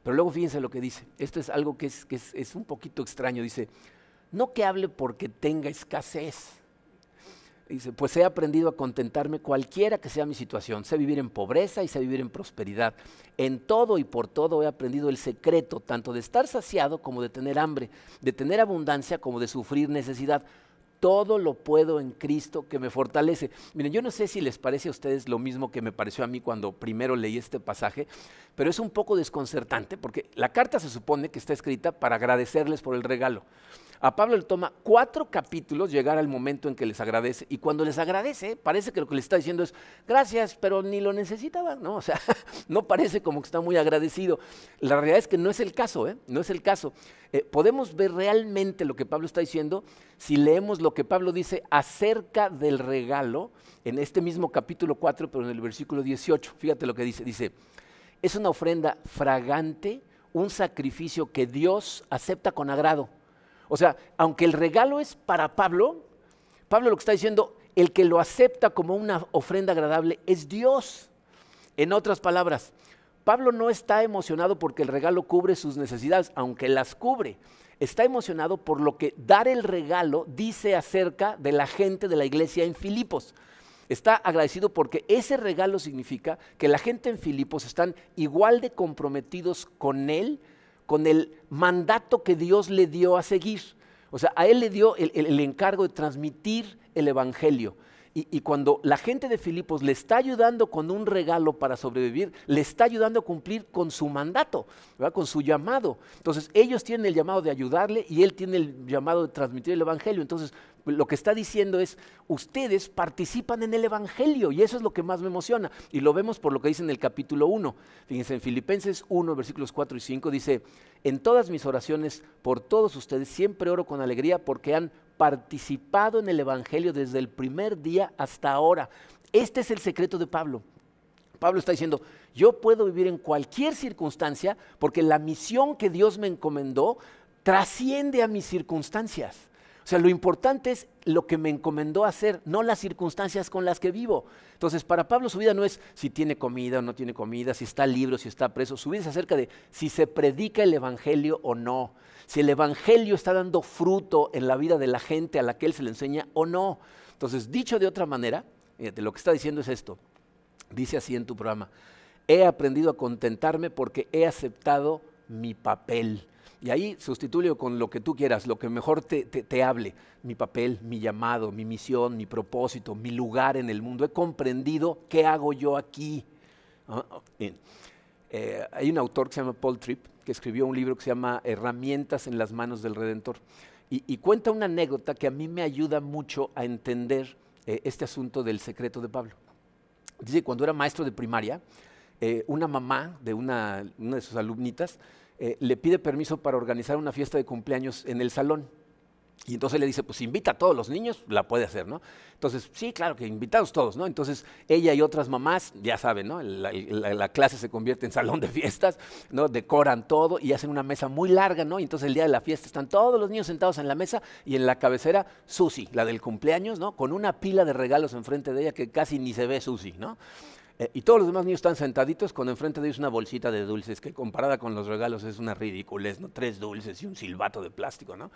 Pero luego fíjense lo que dice. Esto es algo que, es, que es un poquito extraño. Dice, no que hable porque tenga escasez Dice, pues he aprendido a contentarme cualquiera que sea mi situación. Sé vivir en pobreza y sé vivir en prosperidad. En todo y por todo he aprendido el secreto, tanto de estar saciado como de tener hambre, de tener abundancia como de sufrir necesidad. Todo lo puedo en Cristo que me fortalece. Miren, yo no sé si les parece a ustedes lo mismo que me pareció a mí cuando primero leí este pasaje, pero es un poco desconcertante porque la carta se supone que está escrita para agradecerles por el regalo. A Pablo le toma cuatro capítulos llegar al momento en que les agradece. Y cuando les agradece, parece que lo que le está diciendo es, gracias, pero ni lo necesitaba, ¿no? O sea, no parece como que está muy agradecido. La realidad es que no es el caso, ¿eh? No es el caso. Eh, podemos ver realmente lo que Pablo está diciendo si leemos lo que Pablo dice acerca del regalo en este mismo capítulo 4, pero en el versículo 18. Fíjate lo que dice. Dice, es una ofrenda fragante, un sacrificio que Dios acepta con agrado. O sea, aunque el regalo es para Pablo, Pablo lo que está diciendo, el que lo acepta como una ofrenda agradable es Dios. En otras palabras, Pablo no está emocionado porque el regalo cubre sus necesidades, aunque las cubre. Está emocionado por lo que dar el regalo dice acerca de la gente de la iglesia en Filipos. Está agradecido porque ese regalo significa que la gente en Filipos están igual de comprometidos con él con el mandato que Dios le dio a seguir. O sea, a él le dio el, encargo de transmitir el Evangelio. Y, cuando la gente de Filipos le está ayudando con un regalo para sobrevivir, le está ayudando a cumplir con su mandato, con su llamado. Entonces, ellos tienen el llamado de ayudarle y él tiene el llamado de transmitir el Evangelio. Entonces, lo que está diciendo es, ustedes participan en el Evangelio y eso es lo que más me emociona. Y lo vemos por lo que dice en el capítulo 1. Fíjense, en Filipenses 1, versículos 4 y 5 dice, en todas mis oraciones por todos ustedes siempre oro con alegría porque han participado en el Evangelio desde el primer día hasta ahora. Este es el secreto de Pablo. Pablo está diciendo, yo puedo vivir en cualquier circunstancia porque la misión que Dios me encomendó trasciende a mis circunstancias. O sea, lo importante es lo que me encomendó hacer, no las circunstancias con las que vivo. Entonces, para Pablo su vida no es si tiene comida o no tiene comida, si está libre o si está preso. Su vida es acerca de si se predica el Evangelio o no, si el Evangelio está dando fruto en la vida de la gente a la que él se le enseña o no. Entonces, dicho de otra manera, fíjate, lo que está diciendo es esto. Dice así en tu programa, he aprendido a contentarme porque he aceptado mi papel. Y ahí sustituyo con lo que tú quieras, lo que mejor te, hable, mi papel, mi llamado, mi misión, mi propósito, mi lugar en el mundo. He comprendido qué hago yo aquí. Ah, eh, hay un autor que se llama Paul Tripp, que escribió un libro que se llama Herramientas en las manos del Redentor. Y, cuenta una anécdota que a mí me ayuda mucho a entender eh, este asunto del secreto de Pablo. Dice, cuando era maestro de primaria, eh, una mamá de una de sus alumnitas eh, le pide permiso para organizar una fiesta de cumpleaños en el salón. Y entonces le dice, pues invita a todos los niños, la puede hacer, ¿no? Entonces, sí, claro que invitados todos, ¿no? Entonces, ella y otras mamás, ya saben, ¿no? La, clase se convierte en salón de fiestas, ¿no? Decoran todo y hacen una mesa muy larga, ¿no? Y entonces el día de la fiesta están todos los niños sentados en la mesa y en la cabecera Susi, la del cumpleaños, ¿no? Con una pila de regalos enfrente de ella que casi ni se ve Susi, ¿no? Eh, y todos los demás niños están sentaditos con enfrente de ellos una bolsita de dulces, que comparada con los regalos es una ridiculez, ¿no? Tres dulces y un silbato de plástico, ¿no?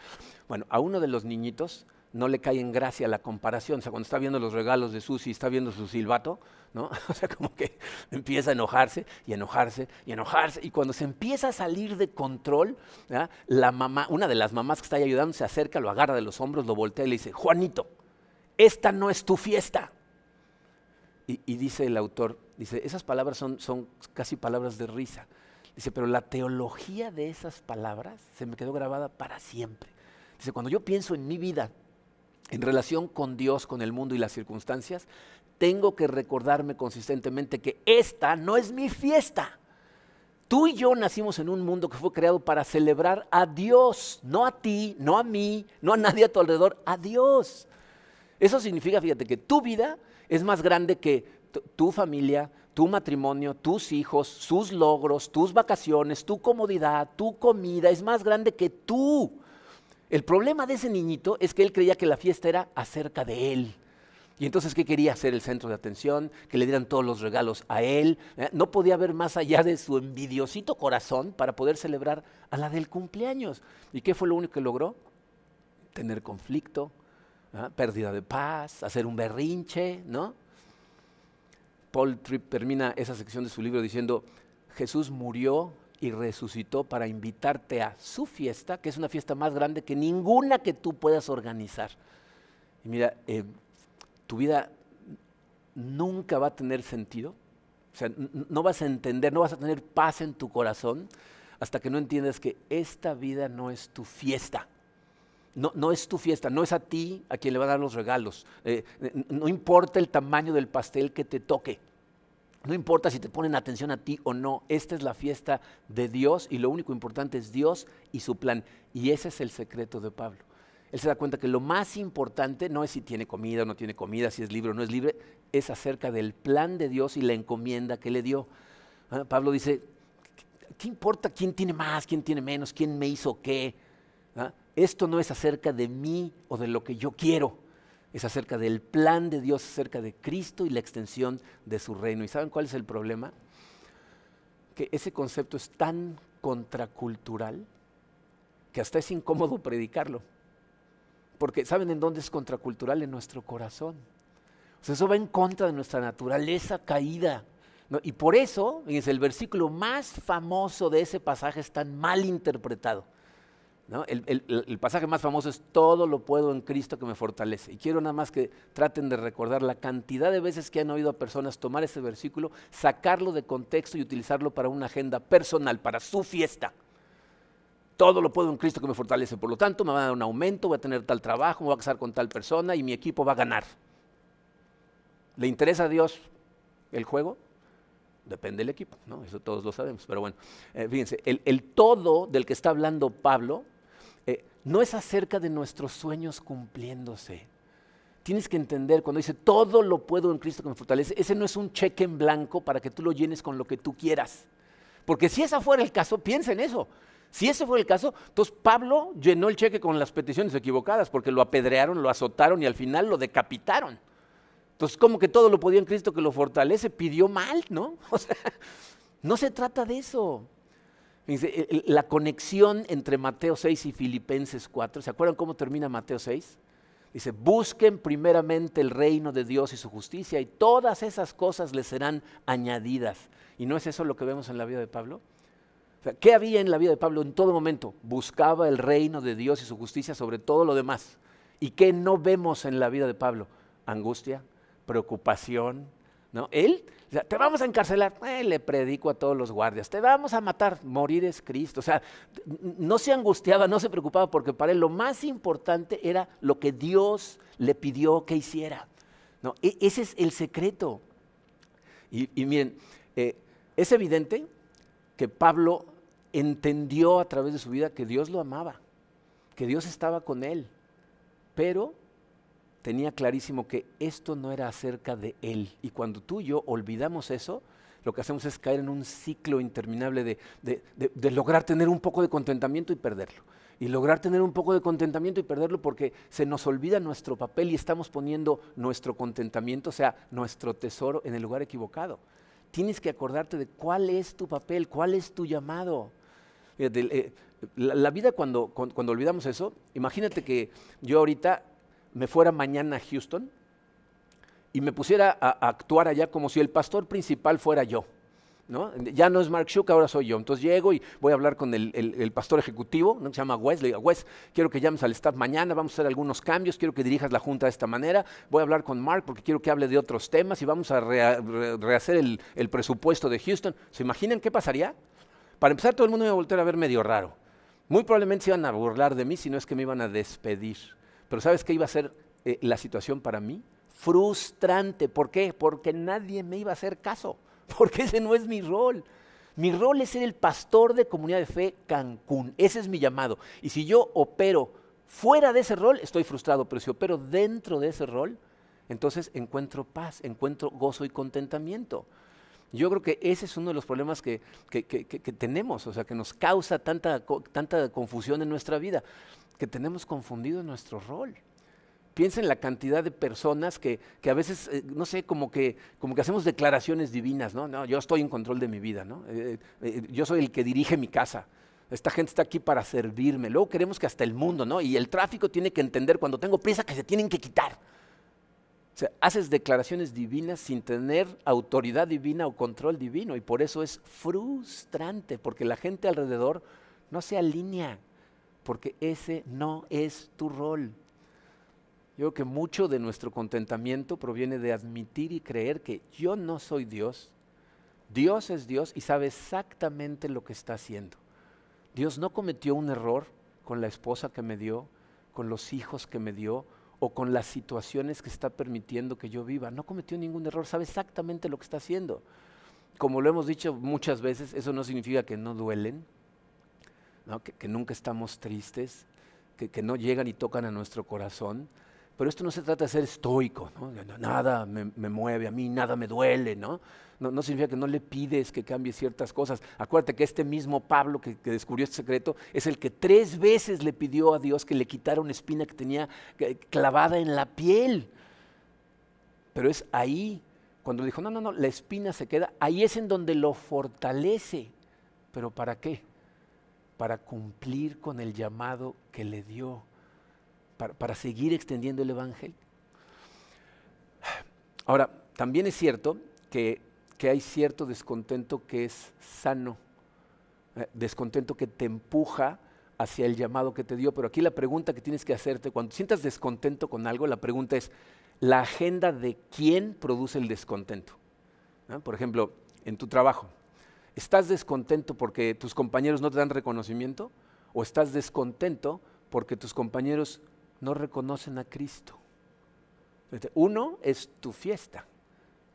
Bueno, a uno de los niñitos no le cae en gracia la comparación. O sea, cuando está viendo los regalos de Susi, está viendo su silbato, ¿no? O sea, como que empieza a enojarse y enojarse y enojarse. Y cuando se empieza a salir de control, la mamá, una de las mamás que está ahí ayudando, se acerca, lo agarra de los hombros, lo voltea y le dice, Juanito, esta no es tu fiesta. Y, dice el autor, dice, esas palabras son, son casi palabras de risa. Dice, pero la teología de esas palabras se me quedó grabada para siempre. Dice, cuando yo pienso en mi vida en relación con Dios, con el mundo y las circunstancias, tengo que recordarme consistentemente que esta no es mi fiesta. Tú y yo nacimos en un mundo que fue creado para celebrar a Dios, no a ti, no a mí, no a nadie a tu alrededor, a Dios. Eso significa, fíjate, que tu vida es más grande que tu familia, tu matrimonio, tus hijos, sus logros, tus vacaciones, tu comodidad, tu comida, es más grande que tú. El problema de ese niñito es que él creía que la fiesta era acerca de él. Y entonces, ¿qué quería? Ser el centro de atención, que le dieran todos los regalos a él. ¿Eh? No podía ver más allá de su envidiosito corazón para poder celebrar a la del cumpleaños. ¿Y qué fue lo único que logró? Tener conflicto, ¿ah? pérdida de paz, hacer un berrinche, ¿no? Paul Tripp termina esa sección de su libro diciendo, Jesús murió y resucitó para invitarte a su fiesta, que es una fiesta más grande que ninguna que tú puedas organizar. Y mira, eh, tu vida nunca va a tener sentido, o sea, no vas a entender, no vas a tener paz en tu corazón hasta que no entiendas que esta vida no es tu fiesta. No, es tu fiesta, no es a ti a quien le va a dar los regalos. Eh, no importa el tamaño del pastel que te toque. No importa si te ponen atención a ti o no. Esta es la fiesta de Dios y lo único importante es Dios y su plan. Y ese es el secreto de Pablo. Él se da cuenta que lo más importante no es si tiene comida o no tiene comida, si es libre o no es libre, es acerca del plan de Dios y la encomienda que le dio. Ah, Pablo dice, ¿qué importa quién tiene más, quién tiene menos, quién me hizo qué? ¿Ah? Esto no es acerca de mí o de lo que yo quiero, es acerca del plan de Dios, acerca de Cristo y la extensión de su reino. ¿Y saben cuál es el problema? Que ese concepto es tan contracultural que hasta es incómodo predicarlo. Porque ¿saben en dónde es contracultural? En nuestro corazón. Eso va en contra de nuestra naturaleza caída. Y por eso, es el versículo más famoso de ese pasaje es tan mal interpretado. El, pasaje más famoso es todo lo puedo en Cristo que me fortalece. Y quiero nada más que traten de recordar la cantidad de veces que han oído a personas tomar ese versículo, sacarlo de contexto y utilizarlo para una agenda personal, para su fiesta. Todo lo puedo en Cristo que me fortalece. Por lo tanto, me va a dar un aumento, voy a tener tal trabajo, me voy a casar con tal persona y mi equipo va a ganar. ¿Le interesa a Dios el juego? Depende del equipo, ¿no? Eso todos lo sabemos. Pero bueno, eh, fíjense, el, todo del que está hablando Pablo no es acerca de nuestros sueños cumpliéndose. Tienes que entender cuando dice todo lo puedo en Cristo que me fortalece, ese no es un cheque en blanco para que tú lo llenes con lo que tú quieras. Porque si esa fuera el caso, piensa en eso. Si ese fue el caso, entonces Pablo llenó el cheque con las peticiones equivocadas porque lo apedrearon, lo azotaron y al final lo decapitaron. Entonces, como que todo lo podía en Cristo que lo fortalece, pidió mal, ¿no? O sea, no se trata de eso. La conexión entre Mateo 6 y Filipenses 4, ¿se acuerdan cómo termina Mateo 6? Dice, busquen primeramente el reino de Dios y su justicia y todas esas cosas les serán añadidas. ¿Y no es eso lo que vemos en la vida de Pablo? ¿Qué había en la vida de Pablo en todo momento? Buscaba el reino de Dios y su justicia sobre todo lo demás. ¿Y qué no vemos en la vida de Pablo? Angustia, preocupación. ¿No? Él, te vamos a encarcelar, eh, le predico a todos los guardias, te vamos a matar, morir es Cristo. O sea, no se angustiaba, no se preocupaba, porque para él lo más importante era lo que Dios le pidió que hiciera. ¿no? E, ese es el secreto. Y, miren, eh, es evidente que Pablo entendió a través de su vida que Dios lo amaba, que Dios estaba con él, pero tenía clarísimo que esto no era acerca de él. Y cuando tú y yo olvidamos eso, lo que hacemos es caer en un ciclo interminable de, de, lograr tener un poco de contentamiento y perderlo. Y lograr tener un poco de contentamiento y perderlo porque se nos olvida nuestro papel y estamos poniendo nuestro contentamiento, o sea, nuestro tesoro, en el lugar equivocado. Tienes que acordarte de cuál es tu papel, cuál es tu llamado. Eh, la, vida cuando, cuando, olvidamos eso, imagínate que yo ahorita me fuera mañana a Houston y me pusiera a, actuar allá como si el pastor principal fuera yo. ¿no? Ya no es Mark Shook, ahora soy yo. Entonces llego y voy a hablar con el, pastor ejecutivo, ¿no? se llama Wes. Le digo, Wes, quiero que llames al staff mañana, vamos a hacer algunos cambios, quiero que dirijas la junta de esta manera. Voy a hablar con Mark porque quiero que hable de otros temas y vamos a rehacer el, presupuesto de Houston. ¿Se imaginan qué pasaría? Para empezar, todo el mundo me iba a volver a ver medio raro. Muy probablemente se iban a burlar de mí, si no es que me iban a despedir. Pero ¿sabes qué iba a ser eh, la situación para mí? Frustrante. ¿Por qué? Porque nadie me iba a hacer caso. Porque ese no es mi rol. Mi rol es ser el pastor de comunidad de fe Cancún. Ese es mi llamado. Y si yo opero fuera de ese rol, estoy frustrado. Pero si opero dentro de ese rol, entonces encuentro paz, encuentro gozo y contentamiento. Yo creo que ese es uno de los problemas que, tenemos, o sea, que nos causa tanta, tanta confusión en nuestra vida, que tenemos confundido nuestro rol. Piensa en la cantidad de personas que, a veces, eh, no sé, como que, como que hacemos declaraciones divinas, ¿no? No, yo estoy en control de mi vida, ¿no? Eh, eh, yo soy el que dirige mi casa. Esta gente está aquí para servirme. Luego queremos que hasta el mundo, ¿no? Y el tráfico tiene que entender cuando tengo prisa que se tienen que quitar. Haces declaraciones divinas sin tener autoridad divina o control divino y por eso es frustrante, porque la gente alrededor no se alinea, porque ese no es tu rol. Yo creo que mucho de nuestro contentamiento proviene de admitir y creer que yo no soy Dios, Dios es Dios y sabe exactamente lo que está haciendo. Dios no cometió un error con la esposa que me dio, con los hijos que me dio, o con las situaciones que está permitiendo que yo viva. No cometió ningún error, sabe exactamente lo que está haciendo. Como lo hemos dicho muchas veces, eso no significa que no duelen, Que, nunca estamos tristes, que, no llegan y tocan a nuestro corazón. Pero esto no se trata de ser estoico, ¿no? nada me, mueve a mí, nada me duele, ¿no? ¿no? significa que no le pides que cambie ciertas cosas. Acuérdate que este mismo Pablo que, descubrió este secreto es el que tres veces le pidió a Dios que le quitara una espina que tenía clavada en la piel. Pero es ahí, cuando dijo, no, no, no, la espina se queda, ahí es en donde lo fortalece. ¿Pero para qué? Para cumplir con el llamado que le dio para, seguir extendiendo el Evangelio. Ahora, también es cierto que, hay cierto descontento que es sano, eh, descontento que te empuja hacia el llamado que te dio, pero aquí la pregunta que tienes que hacerte, cuando sientas descontento con algo, la pregunta es, ¿la agenda de quién produce el descontento? Por ejemplo, en tu trabajo, ¿estás descontento porque tus compañeros no te dan reconocimiento? ¿O estás descontento porque tus compañeros no reconocen a Cristo. Uno es tu fiesta.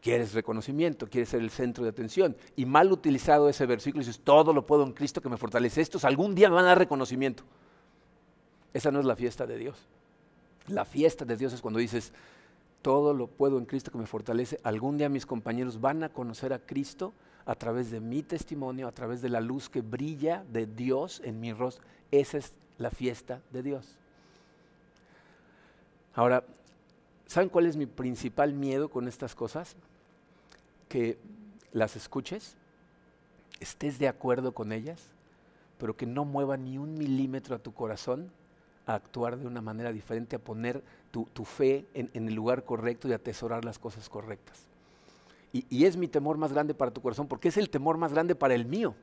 Quieres reconocimiento, quieres ser el centro de atención. Y mal utilizado ese versículo, dices, todo lo puedo en Cristo que me fortalece. Estos algún día me van a dar reconocimiento. Esa no es la fiesta de Dios. La fiesta de Dios es cuando dices, todo lo puedo en Cristo que me fortalece. Algún día mis compañeros van a conocer a Cristo a través de mi testimonio, a través de la luz que brilla de Dios en mi rostro. Esa es la fiesta de Dios. Ahora, ¿saben cuál es mi principal miedo con estas cosas? Que las escuches, estés de acuerdo con ellas, pero que no mueva ni un milímetro a tu corazón a actuar de una manera diferente, a poner tu, fe en, el lugar correcto y atesorar las cosas correctas. y es mi temor más grande para tu corazón, porque es el temor más grande para el mío.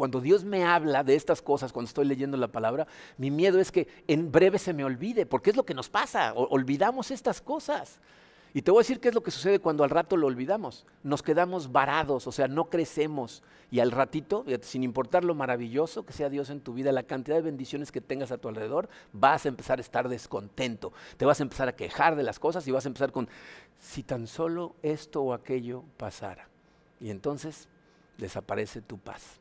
Cuando Dios me habla de estas cosas, cuando estoy leyendo la palabra, mi miedo es que en breve se me olvide, porque es lo que nos pasa, olvidamos estas cosas. Y te voy a decir qué es lo que sucede cuando al rato lo olvidamos. Nos quedamos varados, o sea, no crecemos. Y al ratito, sin importar lo maravilloso que sea Dios en tu vida, la cantidad de bendiciones que tengas a tu alrededor, vas a empezar a estar descontento. Te vas a empezar a quejar de las cosas y vas a empezar con, si tan solo esto o aquello pasara. Y entonces desaparece tu paz.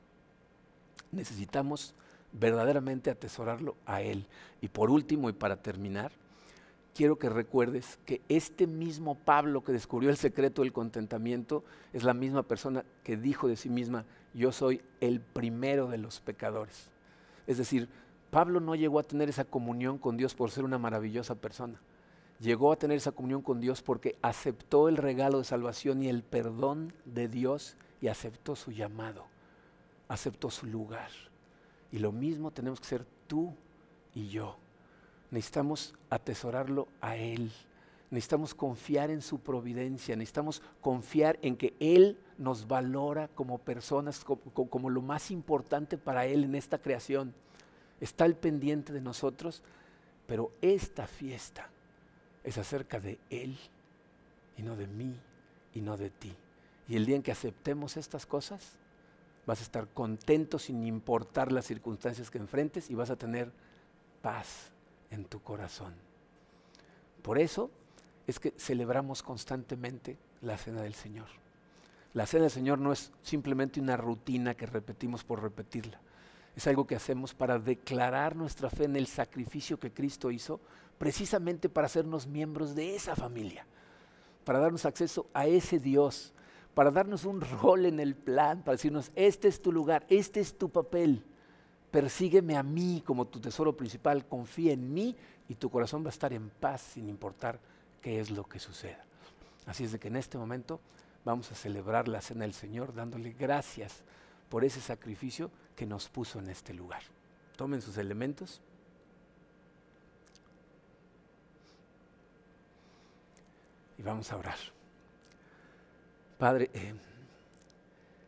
Necesitamos verdaderamente atesorarlo a Él. Y por último, y para terminar, quiero que recuerdes que este mismo Pablo que descubrió el secreto del contentamiento es la misma persona que dijo de sí misma, yo soy el primero de los pecadores. Es decir, Pablo no llegó a tener esa comunión con Dios por ser una maravillosa persona. Llegó a tener esa comunión con Dios porque aceptó el regalo de salvación y el perdón de Dios y aceptó su llamado, aceptó su lugar. Y lo mismo tenemos que ser tú y yo necesitamos atesorarlo a Él. Necesitamos confiar en su providencia, necesitamos confiar en que Él nos valora como personas, como, lo más importante para Él en esta creación. Está al pendiente de nosotros, pero esta fiesta es acerca de Él y no de mí y no de ti. Y el día en que aceptemos estas cosas, vas a estar contento sin importar las circunstancias que enfrentes y vas a tener paz en tu corazón. Por eso es que celebramos constantemente la cena del Señor. La cena del Señor no es simplemente una rutina que repetimos por repetirla. Es algo que hacemos para declarar nuestra fe en el sacrificio que Cristo hizo, precisamente para hacernos miembros de esa familia, para darnos acceso a ese Dios, para darnos un rol en el plan, para decirnos, este es tu lugar, este es tu papel persígueme a mí como tu tesoro principal, confía en mí y tu corazón va a estar en paz sin importar qué es lo que suceda. Así es de que en este momento vamos a celebrar la cena del Señor dándole gracias por ese sacrificio que nos puso en este lugar. Tomen sus elementos. Y vamos a orar. Padre, eh,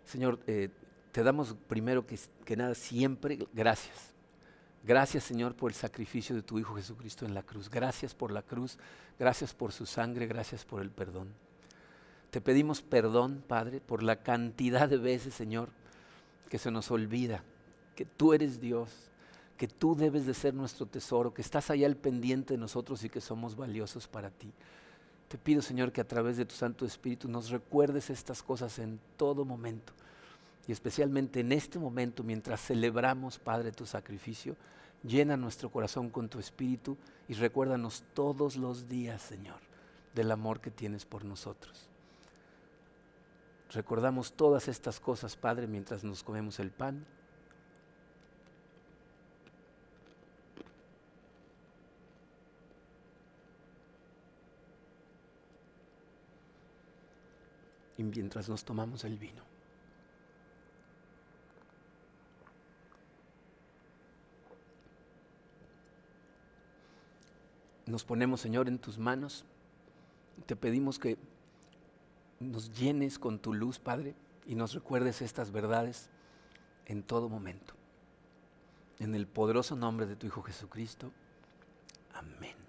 Señor, eh, te damos primero que, nada siempre gracias. Gracias Señor por el sacrificio de tu Hijo Jesucristo en la cruz. Gracias por la cruz, gracias por su sangre, gracias por el perdón. Te pedimos perdón, Padre, por la cantidad de veces, Señor, que se nos olvida que tú eres Dios, que tú debes de ser nuestro tesoro, que estás allá al pendiente de nosotros y que somos valiosos para ti. Te pido, Señor, que a través de tu Santo Espíritu nos recuerdes estas cosas en todo momento y especialmente en este momento, mientras celebramos, Padre, tu sacrificio, llena nuestro corazón con tu espíritu y recuérdanos todos los días, Señor, del amor que tienes por nosotros. Recordamos todas estas cosas, Padre, mientras nos comemos el pan. Y mientras nos tomamos el vino. Nos ponemos, Señor, en tus manos. Te pedimos que nos llenes con tu luz, Padre, y nos recuerdes estas verdades en todo momento. En el poderoso nombre de tu Hijo Jesucristo. Amén.